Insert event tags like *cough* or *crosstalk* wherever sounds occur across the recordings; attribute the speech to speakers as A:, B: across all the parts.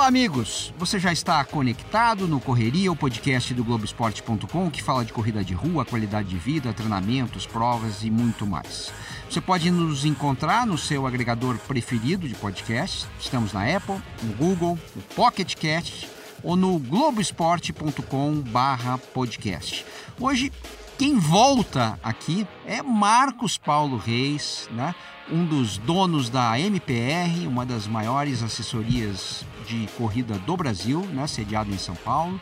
A: Olá, amigos! Você já está conectado no Correria, o podcast do Globoesporte.com, que fala de corrida de rua, qualidade de vida, treinamentos, provas e muito mais. Você pode nos encontrar no seu agregador preferido de podcast. Estamos na Apple, no Google, no Pocket Cast ou no globoesporte.com/podcast. Hoje quem volta aqui é Marcos Paulo Reis, né? um dos donos da MPR, uma das maiores assessorias de corrida do Brasil, né? sediado em São Paulo.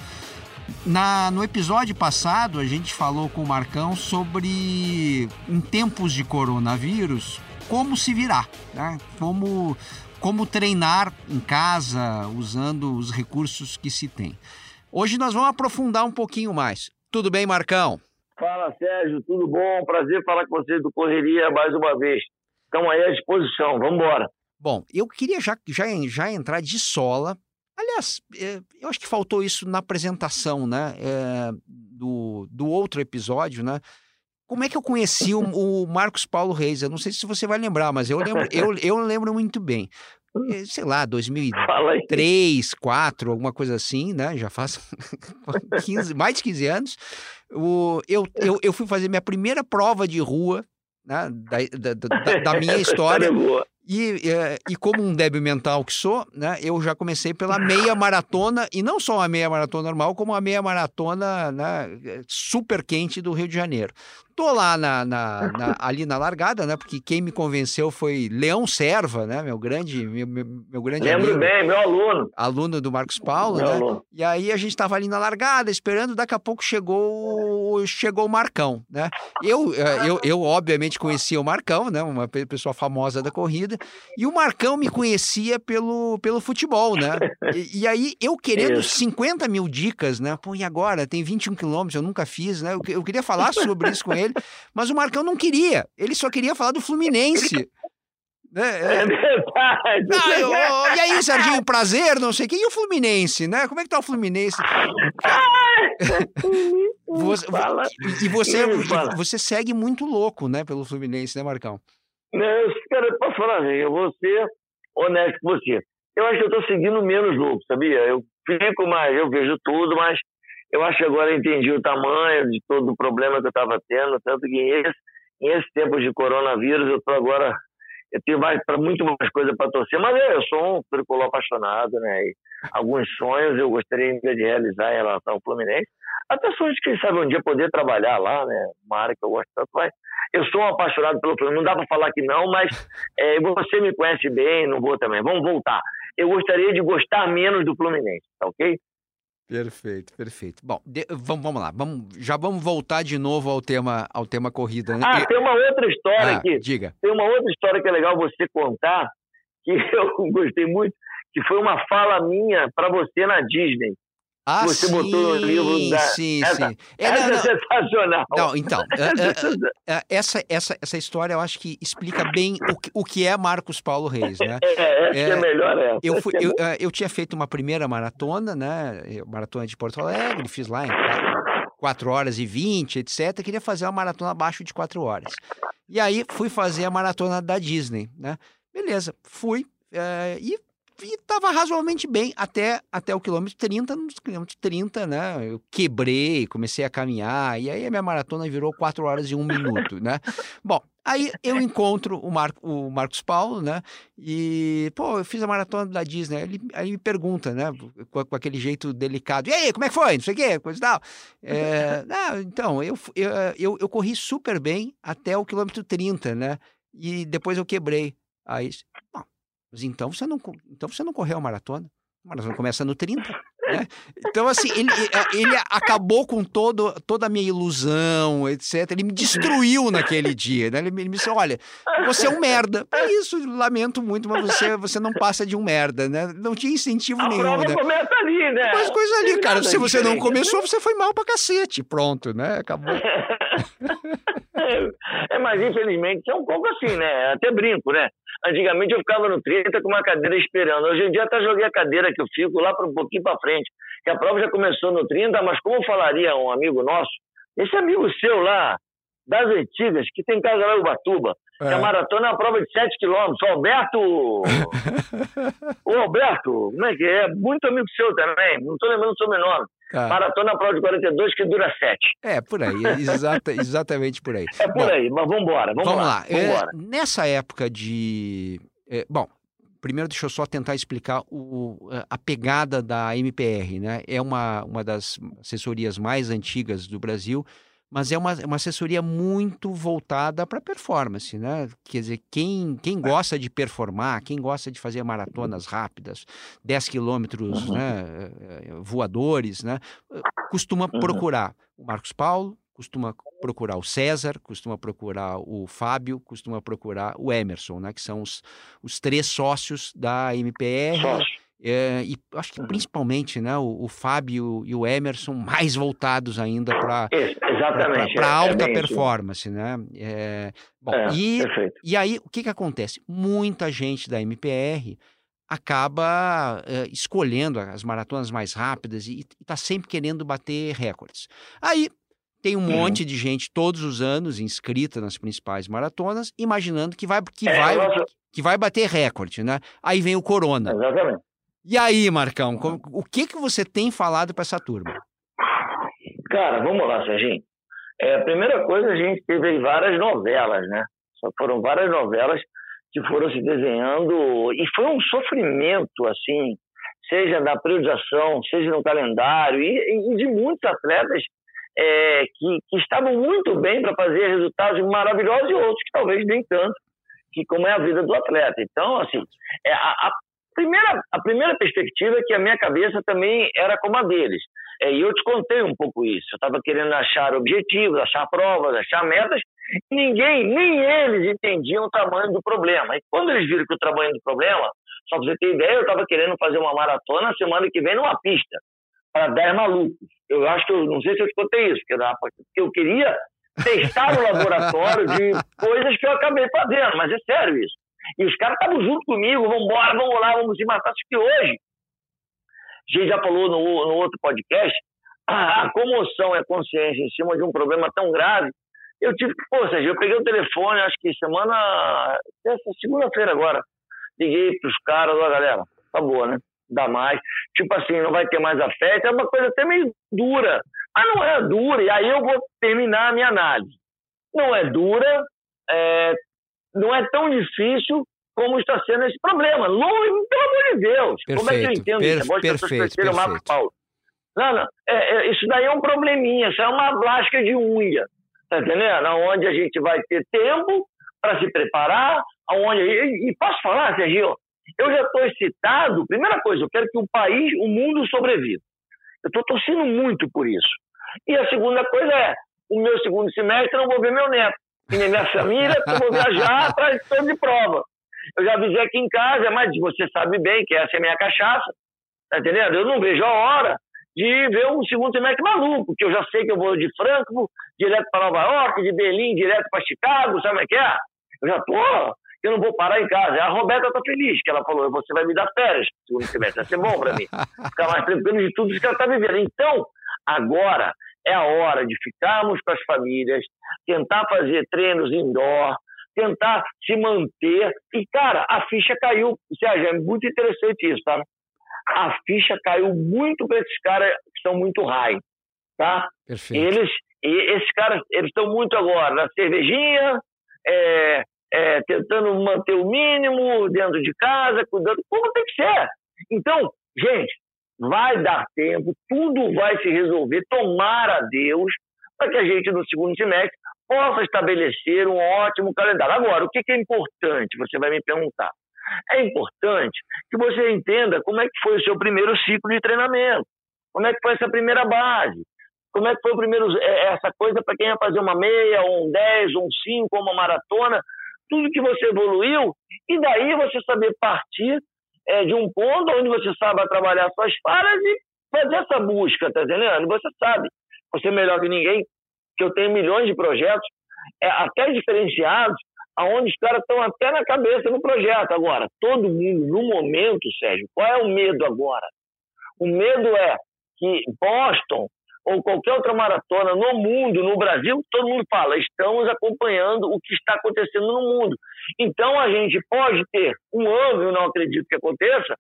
A: Na, no episódio passado, a gente falou com o Marcão sobre, em tempos de coronavírus, como se virar, né? como, como treinar em casa, usando os recursos que se tem. Hoje nós vamos aprofundar um pouquinho mais. Tudo bem, Marcão?
B: Fala, Sérgio, tudo bom? Prazer falar com vocês do Correria mais uma vez. Estamos aí à disposição, vamos embora.
A: Bom, eu queria já, já, já entrar de sola. Aliás, é, eu acho que faltou isso na apresentação né, é, do, do outro episódio, né? Como é que eu conheci o, o, Marcos Paulo Reis? Eu não sei se você vai lembrar, mas eu lembro, eu, eu lembro muito bem. É, sei lá, 2003, 2004, alguma coisa assim, né? Já faz *laughs* 15, mais de 15 anos. O, eu, eu, eu fui fazer minha primeira prova de rua né, da, da, da, da minha *laughs* história. E, é, e como um débil mental que sou, né, eu já comecei pela meia maratona, e não só a meia maratona normal, como a meia maratona né, super quente do Rio de Janeiro. Tô lá na, na, na, ali na largada, né? Porque quem me convenceu foi Leão Serva, né? Meu grande, meu, meu, meu grande
B: Lembro
A: amigo,
B: bem, meu aluno.
A: Aluno do Marcos Paulo, meu né? Aluno. E aí a gente estava ali na largada, esperando, daqui a pouco chegou, chegou o Marcão, né? Eu, eh, eu, eu, obviamente, conhecia o Marcão, né? Uma pessoa famosa da corrida. E o Marcão me conhecia pelo, pelo futebol, né? *laughs* E, e aí eu querendo isso. 50 mil dicas, né? Pô, e agora? Tem 21 quilômetros, eu nunca fiz, né? Eu, eu queria falar sobre isso com ele *laughs* mas o Marcão não queria. Ele só queria falar do Fluminense.
B: É, é. é verdade.
A: Ah, eu, e aí, Serginho, prazer, não sei o que. E o Fluminense, né? Como é que tá o Fluminense? *laughs* você, e você, você segue muito louco, né, pelo Fluminense, né, Marcão?
B: Não, cara, posso falar, eu vou ser honesto com você. Eu acho que eu tô seguindo menos louco, sabia? Eu fico mais, eu vejo tudo, mas eu acho que agora eu entendi o tamanho de todo o problema que eu estava tendo, tanto que esse, em esse tempo de coronavírus eu estou agora eu tenho mais, pra, muito mais coisa para torcer, mas eu, eu sou um tricolor apaixonado, né? E alguns sonhos eu gostaria ainda de realizar em relação ao Fluminense. Até sonhos de, quem sabe, um dia poder trabalhar lá, né? Uma área que eu gosto tanto, mas eu sou um apaixonado pelo Fluminense. Não dá para falar que não, mas *laughs* é, você me conhece bem, não vou também. Vamos voltar. Eu gostaria de gostar menos do Fluminense, tá ok?
A: Perfeito, perfeito. Bom, de, vamos, vamos lá, vamos, já vamos voltar de novo ao tema, ao tema corrida.
B: Né? Ah, tem uma outra história ah, aqui.
A: Diga.
B: Tem uma outra história que é legal você contar, que *laughs* eu gostei muito, que foi uma fala minha para você na Disney.
A: Ah, você sim, botou no livro da. Sim, *laughs* essa, sim.
B: É, essa não, é sensacional.
A: Não, então, *laughs* é, é, é, essa, essa, essa história eu acho que explica bem o, o que é Marcos Paulo Reis, né? *laughs*
B: É, é, que é melhor essa.
A: Eu, fui, eu, eu tinha feito uma primeira maratona, né? Maratona de Porto Alegre, fiz lá em 4 horas e 20, etc. Queria fazer uma maratona abaixo de 4 horas. E aí fui fazer a maratona da Disney, né? Beleza, fui. e e estava razoavelmente bem até, até o quilômetro 30. No quilômetro 30, né? Eu quebrei, comecei a caminhar, e aí a minha maratona virou 4 horas e 1 minuto, né? *laughs* Bom, aí eu encontro o, Mar, o Marcos Paulo, né? E, pô, eu fiz a maratona da Disney. Ele, aí me pergunta, né? Com, com, aquele jeito delicado: e aí, como é que foi? Não sei o quê, coisa e tal. É, ah, então, eu, eu, eu, eu corri super bem até o quilômetro 30, né? E depois eu quebrei. Aí, mas então você não, então você não correu a maratona. A maratona começa no 30. Né? Então, assim, ele, ele acabou com todo, toda a minha ilusão, etc. Ele me destruiu naquele dia. Né? Ele, me, ele me disse: olha, você é um merda. É isso, lamento muito, mas você, você não passa de um merda, né? Não tinha incentivo
B: a
A: nenhum.
B: Prova
A: né?
B: começa ali, né?
A: Mas coisa ali, cara. Se você não começou, você foi mal pra cacete. Pronto, né? Acabou. *laughs*
B: É, mas infelizmente é um pouco assim, né? Até brinco, né? Antigamente eu ficava no 30 com uma cadeira esperando. Hoje em dia até joguei a cadeira que eu fico lá para um pouquinho para frente. Que a prova já começou no 30, mas como falaria um amigo nosso, esse amigo seu lá, das antigas, que tem casa lá em Ubatuba. É. A maratona é uma prova de 7 quilômetros. O Alberto. *laughs* o Alberto, como é que é? é? Muito amigo seu também, não estou lembrando o sobrenome. Tá. Maratona prova de 42 que dura 7.
A: É, por aí, exata, *laughs* exatamente por aí.
B: É por bom, aí, mas vamos embora. Vamos, vamos lá. lá.
A: É, nessa época de. É, bom, primeiro deixa eu só tentar explicar o, a pegada da MPR, né? É uma, uma das assessorias mais antigas do Brasil, mas é uma, uma assessoria muito voltada para performance, né? Quer dizer, quem, quem gosta de performar, quem gosta de fazer maratonas rápidas, 10 quilômetros uhum. né, eh, eh, voadores, né? Costuma uhum. procurar o Marcos Paulo, costuma procurar o César, costuma procurar o Fábio, costuma procurar o Emerson, né? Que são os, os três sócios da MPR. É, e acho que principalmente né, o, o, Fábio e o Emerson mais voltados ainda para para é, alta é performance, né? É, bom, é, e, e aí o que, que acontece? Muita gente da MPR acaba é, escolhendo as maratonas mais rápidas e está sempre querendo bater recordes. Aí tem um uhum. monte de gente todos os anos inscrita nas principais maratonas, imaginando que vai que é, vai nossa... que vai bater recorde, né? Aí vem o corona.
B: Exatamente.
A: E aí, Marcão, o que que você tem falado para essa turma?
B: Cara, vamos lá, Serginho. É, a primeira coisa, a gente teve várias novelas, né? Só foram várias novelas que foram se desenhando e foi um sofrimento, assim, seja na periodização, seja no calendário e, e de muitos atletas é, que, que, estavam muito bem para fazer resultados maravilhosos e outros que talvez nem tanto, que como é a vida do atleta. Então, assim, é, a, a, primeira, a primeira perspectiva é que a minha cabeça também era como a deles. É, e eu te contei um pouco isso. Eu estava querendo achar objetivos, achar provas, achar metas. Ninguém, nem eles entendiam o tamanho do problema. E quando eles viram que o tamanho do problema, só para você ter ideia, eu estava querendo fazer uma maratona semana que vem numa pista para 10 malucos. Eu acho que eu não sei se eu te contei isso, porque eu queria testar no laboratório de coisas que eu acabei fazendo, mas é sério isso. E os caras estavam junto comigo, vamos embora, vamos lá, vamos se matar. Só que hoje, a gente já falou no, no outro podcast, a, a comoção a consciência em cima de um problema tão grave, eu tive que, pô, seja, eu peguei o telefone, acho que semana, essa segunda-feira agora, liguei pros caras, ó, galera, tá boa, né? Dá mais. Tipo assim, não vai ter mais afeto, é uma coisa até meio dura. Mas não é dura, e aí eu vou terminar a minha análise. Não é dura, é, não é tão difícil como está sendo esse problema. Longe, pelo amor de Deus.
A: Perfeito,
B: como é que eu entendo
A: per isso? Perfeito, perfeito. Marco
B: Paulo. Não, não. É, é, isso daí é um probleminha, isso é uma lasca de unha. Tá entendendo? Onde a gente vai ter tempo para se preparar, aonde e, e posso falar, Sergio, eu já estou excitado. Primeira coisa, eu quero que o país, o mundo sobreviva. Eu estou torcendo muito por isso. E a segunda coisa é, o meu segundo semestre eu não vou ver meu neto e minha família, eu vou viajar *laughs* atrás de prova. Eu já avisei aqui em casa, mas você sabe bem que essa é a minha cachaça, tá entendendo? Eu não vejo a hora de ver um segundo semestre maluco, que eu já sei que eu vou de Frankfurt direto para Nova York, de Berlim direto para Chicago, sabe o que é? Eu já tô, eu não vou parar em casa. A Roberta tá feliz, que ela falou, você vai me dar férias segundo semestre, vai ser bom para mim. *laughs* Ficar mais tranquilo de tudo isso que ela tá vivendo. Então, agora, é a hora de ficarmos com as famílias, tentar fazer treinos indoor, tentar se manter. E, cara, a ficha caiu. Sérgio, é muito interessante isso, tá? A ficha caiu muito para esses caras que são muito high, tá?
A: Perfeito.
B: Eles, esses caras, eles estão muito agora na cervejinha, é, é, tentando manter o mínimo dentro de casa, cuidando, como tem que ser. Então, gente, vai dar tempo, tudo vai se resolver, tomara a Deus, para que a gente, no segundo semestre, possa estabelecer um ótimo calendário. Agora, o que é importante? Você vai me perguntar. É importante que você entenda como é que foi o seu primeiro ciclo de treinamento, como é que foi essa primeira base, como é que foi o primeiro, é, essa coisa para quem ia fazer uma meia, ou um 10, ou um 5, ou uma maratona, tudo que você evoluiu, e daí você saber partir é, de um ponto onde você sabe trabalhar suas falhas e fazer essa busca, tá entendendo? Você sabe, você é melhor que ninguém, que eu tenho milhões de projetos, é, até diferenciados, aonde os caras estão até na cabeça do projeto. Agora, todo mundo, no momento, Sérgio, qual é o medo agora? O medo é que Boston, ou qualquer outra maratona no mundo, no Brasil, todo mundo fala, estamos acompanhando o que está acontecendo no mundo. Então a gente pode ter um ano, eu não acredito que aconteça,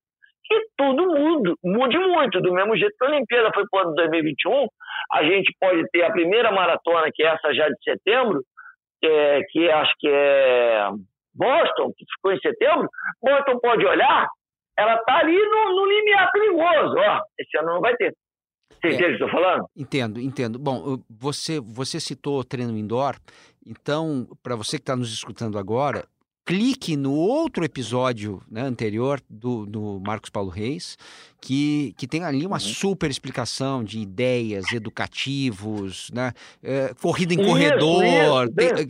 B: que tudo mude, mude muito. Do mesmo jeito que a Olimpíada foi para o ano 2021, a gente pode ter a primeira maratona, que é essa já de setembro, que, é, que acho que é Boston, que ficou em setembro. Boston pode olhar, ela está ali no, no limiar perigoso. Ó, esse ano não vai ter. Você é, entende o que eu estou falando?
A: Entendo, entendo. Bom, você, você citou treino indoor, então, para você que está nos escutando agora, clique no outro episódio né, anterior do, do Marcos Paulo Reis, que, que tem ali uma uhum. super explicação de ideias, educativos, né? É, corrida em isso, corredor. Isso,
B: bem, tem,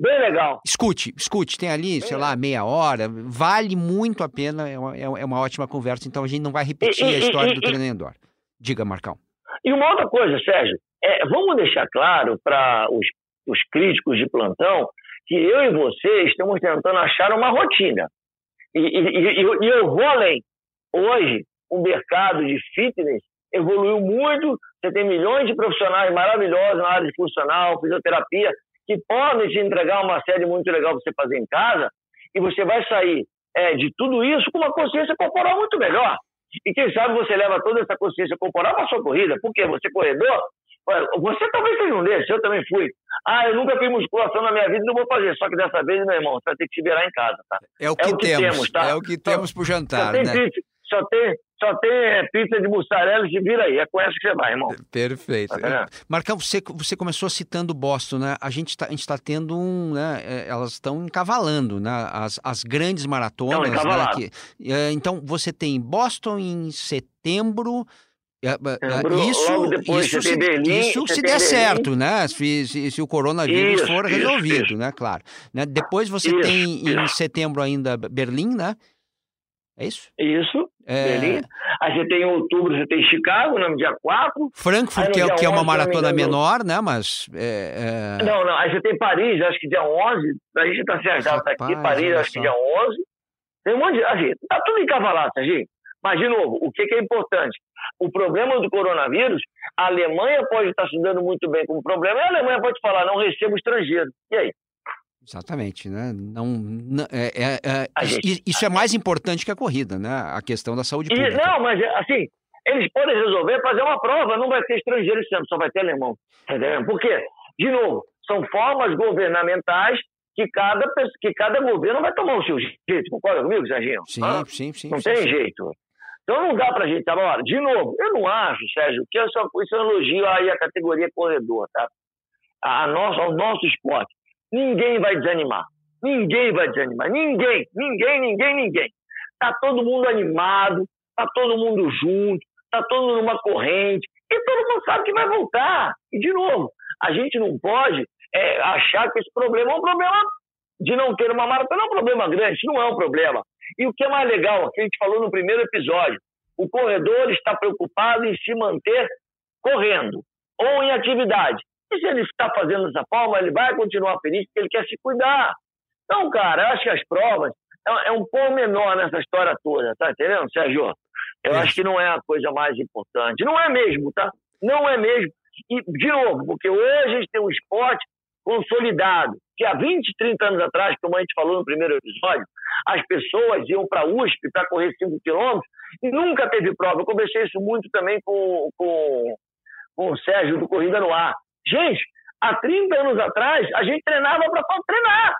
B: bem, legal.
A: Escute, escute, tem ali, bem sei lá, meia hora. Vale muito a pena, é uma, é uma ótima conversa, então a gente não vai repetir e, a história e, do treinador. Diga, Marcão.
B: E uma outra coisa, Sérgio, é, vamos deixar claro para os, os críticos de plantão que eu e você estamos tentando achar uma rotina. E, e, e, eu vou além. Hoje, o mercado de fitness evoluiu muito. Você tem milhões de profissionais maravilhosos na área de funcional, fisioterapia, que podem te entregar uma série muito legal para você fazer em casa. E você vai sair é, de tudo isso com uma consciência corporal muito melhor. E quem sabe você leva toda essa consciência corporal para sua corrida. Porque você, corredor, você talvez seja um desses, eu também fui. Ah, eu nunca fiz musculação na minha vida, não vou fazer. Só que dessa vez, meu irmão, você vai ter que se virar em casa, tá?
A: É o que, é o que temos, temos, tá? É o que temos pro jantar,
B: só tem
A: né?
B: Pizza, só tem, só tem é, pizza de mussarela e vira aí. É com essa que você vai, irmão.
A: Perfeito. Tá Marcão, você, você começou citando Boston, né? A gente está tá tendo um, né? É, elas estão encavalando, né? As, as grandes maratonas. Né? Que, é, então, você tem Boston em setembro... É, isso, depois, isso, se, Berlim, isso se der Berlim. certo, né? Se, se, se o coronavírus isso, for resolvido, isso, né? Claro. Né? Depois você tem em setembro ainda Berlim, né? É isso?
B: Isso, é... Berlim. Aí você tem em outubro, você tem Chicago, no dia 4.
A: Frankfurt, que é, que é uma maratona menor, né? Mas. É,
B: é... Não, não. Aí você tem Paris, acho que dia 11. A gente tá certo, tá aqui. Paris, acho que dia 11. Tem um monte de. Assim, tá tudo encavalado, Serginho. Mas, de novo, o que, que é importante? O problema do coronavírus, a Alemanha pode estar se dando muito bem como problema, e a Alemanha pode falar, não recebo estrangeiro. E aí?
A: Exatamente, né? Não, não é, é, é gente, isso é mais importante que a corrida, né? A questão da saúde pública.
B: E, não, mas assim, eles podem resolver fazer uma prova, não vai ter estrangeiro sempre, só vai ter alemão. Entendeu? Por quê? De novo, são formas governamentais que cada, que cada governo vai tomar o seu jeito. Concorda comigo, Serginho?
A: Sim, ah, sim, sim.
B: Não
A: sim,
B: tem
A: sim.
B: jeito. Então não dá pra gente agora. De novo, eu não acho, Sérgio, que isso, é um elogio aí à categoria corredor, tá? A nossa, ao nosso esporte. Ninguém vai desanimar. Ninguém vai desanimar. Ninguém, ninguém, ninguém, ninguém. Tá todo mundo animado, tá todo mundo junto, tá todo mundo numa corrente, e todo mundo sabe que vai voltar. E, de novo, a gente não pode é, achar que esse problema é um problema de não ter uma maratona, é um problema grande, não é um problema. E o que é mais legal, que a gente falou no primeiro episódio, o corredor está preocupado em se manter correndo ou em atividade. E se ele está fazendo dessa forma, ele vai continuar feliz porque ele quer se cuidar. Então, cara, acho que as provas é, é um pouco menor nessa história toda, tá entendendo, Sérgio? Eu acho que não é a coisa mais importante. Não é mesmo, tá? Não é mesmo. E, de novo, porque hoje a gente tem um esporte consolidado, que há 20, 30 anos atrás, como a gente falou no primeiro episódio, as pessoas iam para a USP para correr 5 quilômetros e nunca teve prova. Eu conversei isso muito também com, com, com o Sérgio do Corrida no Ar. Gente, há 30 anos atrás, a gente treinava para treinar.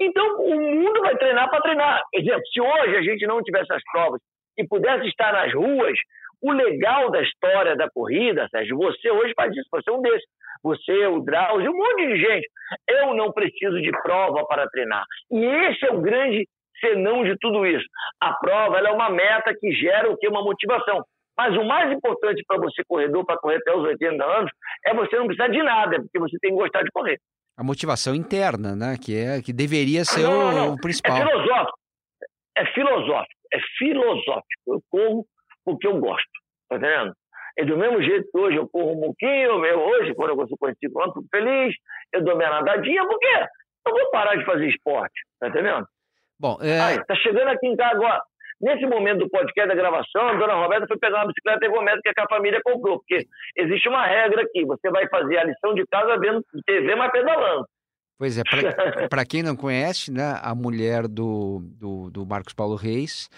B: Então, o mundo vai treinar para treinar. Exemplo, se hoje a gente não tivesse as provas e pudesse estar nas ruas, o legal da história da corrida, Sérgio, você hoje faz isso, você é um desses. Você, o Drauzio, um monte de gente. Eu não preciso de prova para treinar. E esse é o grande senão de tudo isso. A prova é uma meta que gera o que? Uma motivação. Mas o mais importante para você, corredor, para correr até os 80 anos, é você não precisar de nada, porque você tem que gostar de correr.
A: A motivação interna, né? Que, é, que deveria ser não, não, não. o principal.
B: É filosófico. É filosófico. É filosófico. Eu corro porque eu gosto. Tá entendendo? É do mesmo jeito que hoje eu corro um pouquinho, hoje, quando eu consigo correr 5 km, fico feliz, eu dou minha nadadinha, por quê? Eu vou parar de fazer esporte, tá entendendo?
A: Bom, é...
B: Tá chegando aqui em casa agora. Nesse momento do podcast da gravação, a dona Roberta foi pegar uma bicicleta ergométrica que a família comprou, porque existe uma regra aqui: você vai fazer a lição de casa vendo TV, mas pedalando.
A: Pois é, para *laughs* quem não conhece, né, a mulher do, do, do Marcos Paulo Reis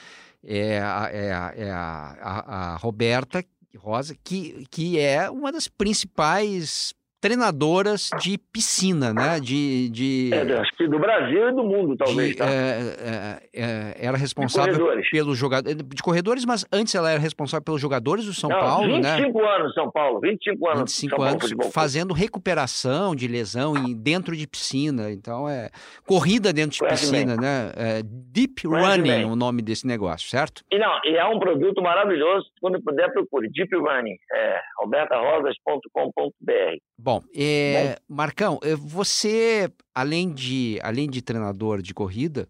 A: é a, é a, é a, a, a Roberta Rosa, que, que é uma das principais treinadoras de piscina, né? De, de
B: é, acho que do Brasil e do mundo, talvez. De, tá?
A: é, é, é era responsável pelos jogadores de corredores, mas antes ela era responsável pelos jogadores do São
B: Não,
A: Paulo,
B: 25
A: né?
B: 25 anos São Paulo, 25 anos.
A: 25 São anos Paulo, fazendo recuperação de lesão em, dentro de piscina. Então é corrida dentro de piscina, né? É, deep Conhece Running, bem. o nome desse negócio, certo?
B: E não, e é um produto maravilhoso. Quando puder procure Deep Running, é robertarosas.com.br.
A: Bom, é, Marcão, é, você, além de, além de treinador de corrida,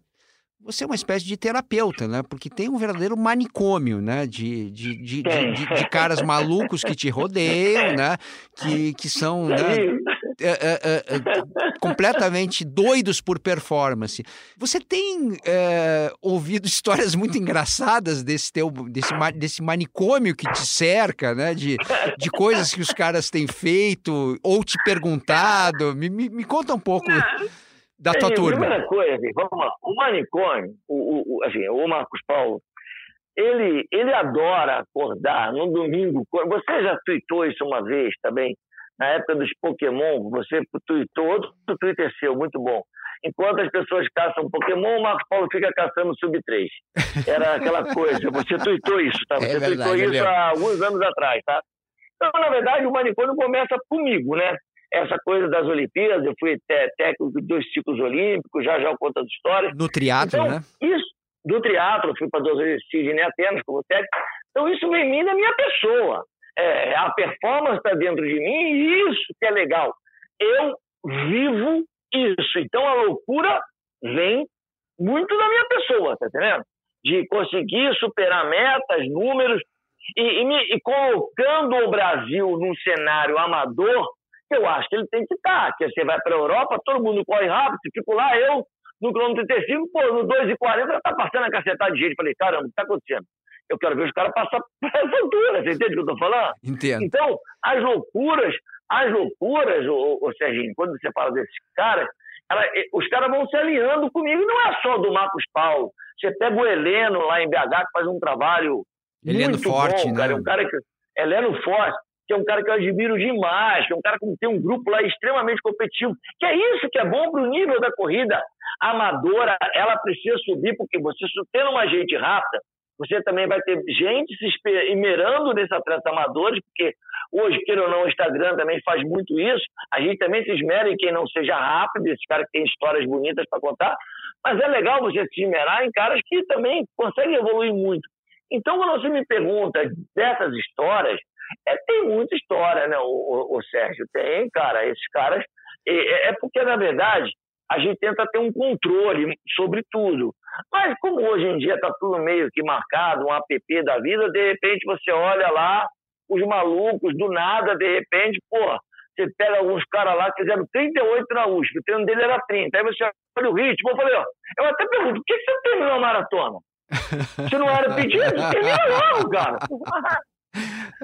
A: você é uma espécie de terapeuta, né? Porque tem um verdadeiro manicômio, né? De, de, de, de, de caras malucos que te rodeiam, né? Que, que são né? É, é, é, é, completamente doidos por performance. Você tem ouvido histórias muito engraçadas desse teu desse, desse manicômio que te cerca, né? De, de coisas que os caras têm feito ou te perguntado. Me, me, me conta um pouco da tua
B: Sim,
A: turma?
B: Primeira coisa, assim, vamos lá. O manicômio, o, o, assim, o Marcos Paulo, ele, ele adora acordar no domingo. Você já tweetou isso uma vez também? Na época dos Pokémon, você tweetou, outro Twitter seu, muito bom. Enquanto as pessoas caçam Pokémon, o Marcos Paulo fica caçando Sub-3. Era aquela coisa. Você tweetou isso, tá? É você é verdade, tweetou isso há alguns anos atrás, tá? Então, na verdade, o manicômio começa comigo, né? essa coisa das Olimpíadas, eu fui técnico de dois ciclos olímpicos, já já eu conto as histórias.
A: No triatlo,
B: então,
A: né?
B: Isso, do triatlo, fui para duas vezes Sydney Atenas como técnico. Então isso vem mim da minha pessoa. É, a performance está dentro de mim e isso que é legal. Eu vivo isso. Então a loucura vem muito da minha pessoa, tá entendendo? De conseguir superar metas, números e, e, me, e colocando o Brasil num cenário amador eu acho que ele tem que estar. Porque você vai para a Europa, todo mundo corre rápido, fico lá, eu, no quilômetro 35, pô, no 2,40 tá passando a cacetada de gente. Falei, caramba, o que está acontecendo? Eu quero ver os caras passar *laughs* por essa altura, você entende o que eu estou falando?
A: Entendo.
B: Então, as loucuras, as loucuras, ô, ô Serginho, quando você fala desses caras, ela, os caras vão se alinhando comigo, e não é só do Marcos Paulo. Você pega o Heleno lá em BH, que faz um trabalho Heleno muito forte, bom, né? cara. É um cara que. Heleno Forte que é um cara que eu admiro demais, que é um cara que tem um grupo lá extremamente competitivo, que é isso que é bom para o nível da corrida amadora, ela precisa subir, porque você tendo uma gente rápida, você também vai ter gente se esmerando nesses atletas amadores, porque hoje, queira ou não, o Instagram também faz muito isso. A gente também se esmera em quem não seja rápido, esses caras que têm histórias bonitas para contar. Mas é legal você se esmerar em caras que também conseguem evoluir muito. Então, quando você me pergunta dessas histórias, é, tem muita história, né, o, o, o, Sérgio? Tem, cara. Esses caras. É, é porque, na verdade, a gente tenta ter um controle sobre tudo. Mas, como hoje em dia está tudo meio que marcado, um app da vida, de repente você olha lá, os malucos, do nada, de repente, porra, você pega alguns caras lá que fizeram 38 na USP, o treino dele era 30. Aí você olha o ritmo, eu falei, ó, eu até pergunto, por que você terminou a maratona? *laughs* Se não era pedido, termina logo, cara. *laughs*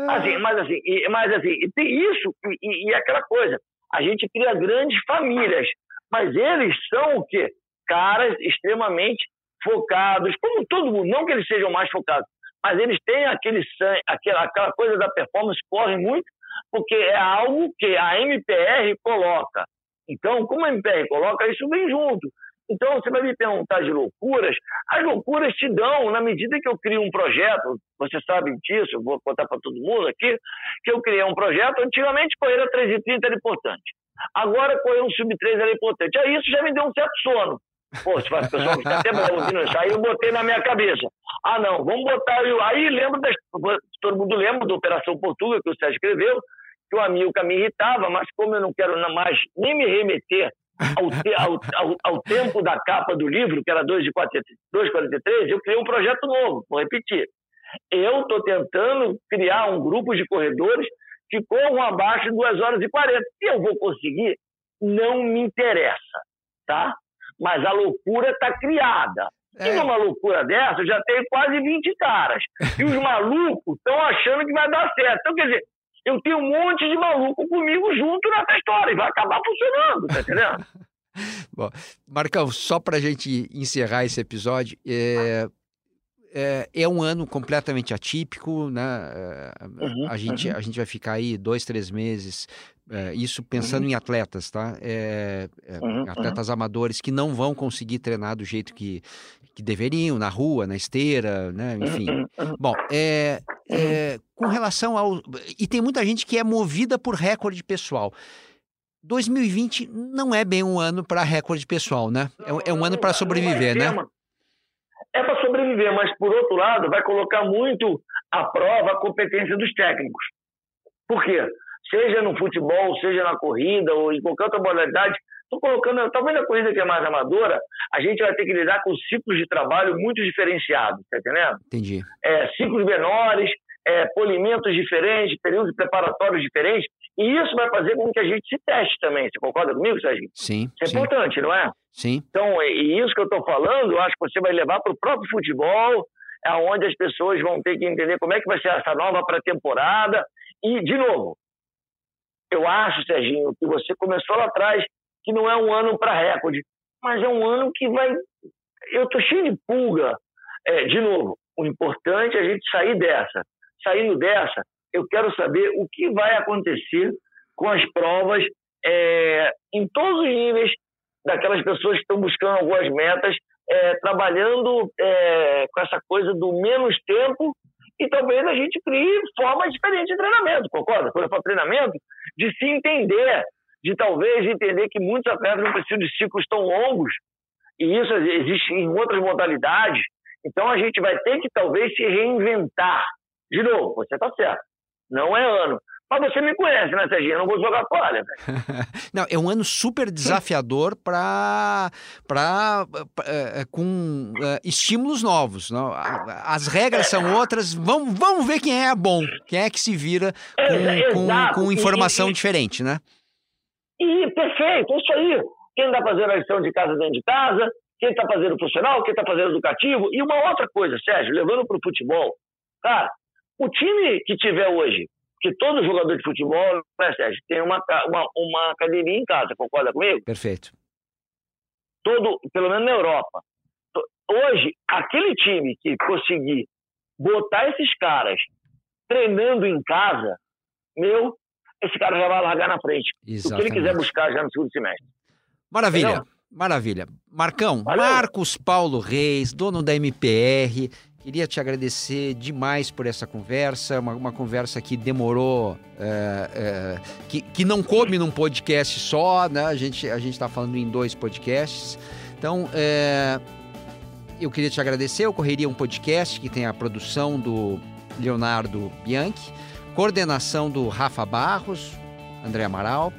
B: Assim, mas assim, mas assim, tem isso e, e aquela coisa. A gente cria grandes famílias, mas eles são o quê? Caras extremamente focados, como todo mundo, não que eles sejam mais focados, mas eles têm aquele aquela, aquela coisa da performance, corre muito, porque é algo que a MPR coloca. Então, como a MPR coloca, isso vem junto. Então, você vai me perguntar de loucuras. As loucuras te dão, na medida que eu crio um projeto, você sabe disso, vou contar para todo mundo aqui, que eu criei um projeto. Antigamente, correr a 3,30 era importante. Agora, correr um sub-3 era importante. Aí, isso já me deu um certo sono. Pô, se faz pessoal ficar até bom ouvindo isso. Aí eu botei na minha cabeça. Ah, não, vamos botar. Aí lembro das. Todo mundo lembra da Operação Portuga, que o Sérgio escreveu, que o amigo me irritava, mas como eu não quero mais nem me remeter ao, te, ao, ao, ao, tempo da capa do livro, que era 2,43, eu criei um projeto novo, vou repetir. Eu estou tentando criar um grupo de corredores que corram abaixo de 2 horas e 40. Se eu vou conseguir, não me interessa, tá? Mas a loucura está criada. É. E numa loucura dessa, eu já tenho quase 20 caras. E os *laughs* malucos estão achando que vai dar certo. Então, quer dizer, eu tenho um monte de maluco comigo junto nessa história e vai acabar funcionando, tá entendendo? *laughs*
A: Bom, Marcão, só para a gente encerrar esse episódio, é, é, é, um ano completamente atípico, né? É, uhum, a, gente, uhum. a gente vai ficar aí dois, três meses, é, isso pensando uhum. em atletas, tá? É, é, uhum, atletas uhum. amadores que não vão conseguir treinar do jeito que, que deveriam, na rua, na esteira, né? Enfim. Bom, é, com relação ao. E tem muita gente que é movida por recorde pessoal. 2020 não é bem um ano para recorde pessoal, né? É, é um ano para sobreviver, né?
B: É para sobreviver, mas por outro lado, vai colocar muito à prova a competência dos técnicos. Por quê? Seja no futebol, seja na corrida ou em qualquer outra modalidade, estou colocando, talvez na corrida que é mais amadora, a gente vai ter que lidar com ciclos de trabalho muito diferenciados, tá entendendo?
A: Entendi.
B: É, ciclos menores, é, polimentos diferentes, períodos preparatórios diferentes, e isso vai fazer com que a gente se teste também. Você concorda comigo, Sérgio?
A: Sim.
B: Isso é
A: sim.
B: importante, não é?
A: Sim.
B: Então, e isso que eu estou falando, eu acho que você vai levar para o próprio futebol, aonde as pessoas vão ter que entender como é que vai ser essa nova pré-temporada. E, de novo, eu acho, Serginho, que você começou lá atrás, que não é um ano para recorde, mas é um ano que vai. Eu estou cheio de pulga. É, de novo, o importante é a gente sair dessa saindo dessa, eu quero saber o que vai acontecer com as provas é, em todos os níveis daquelas pessoas que estão buscando algumas metas, é, trabalhando é, com essa coisa do menos tempo e talvez a gente crie formas diferentes de treinamento, concorda? Quando eu falo treinamento, de se entender, de talvez entender que muitos atletas não precisam de ciclos tão longos, e isso existe em outras modalidades. Então a gente vai ter que talvez se reinventar de novo, você está certo. Não é ano. Mas você me conhece, né, Serginho? Eu não vou jogar fora. *laughs*
A: não, é um ano super desafiador para para é, é, com é, estímulos novos. Não? As regras são outras. Vamos, vamos ver quem é bom, quem é que se vira com, é, com, com informação e, diferente, né?
B: E perfeito, isso aí. Quem está fazendo a lição de casa dentro de casa, quem está fazendo profissional, quem está fazendo educativo. E uma outra coisa, Sérgio, levando para o futebol. Cara, o time que tiver hoje, que todo jogador de futebol, né, Sérgio, tem uma, uma, uma academia em casa, concorda comigo?
A: Perfeito.
B: Todo, pelo menos na Europa. Hoje, aquele time que conseguir botar esses caras treinando em casa, meu, esse cara já vai largar na frente. Exatamente. O que ele quiser buscar já no segundo semestre.
A: Maravilha. Entendeu? Maravilha. Marcão, Valeu. Marcos Paulo Reis, dono da MPR, Queria te agradecer demais por essa conversa, uma, uma conversa que demorou, é, é, que, que não coube num podcast só, né? A gente a está falando em dois podcasts. Então, é, eu queria te agradecer. Eu correria um podcast que tem a produção do Leonardo Bianchi, coordenação do Rafa Barros, André Amaral.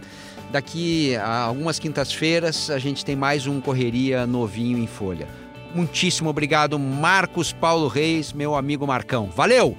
A: Daqui a algumas quintas-feiras a gente tem mais um Correria novinho em folha. Muitíssimo obrigado, Marcos Paulo Reis, meu amigo Marcão. Valeu!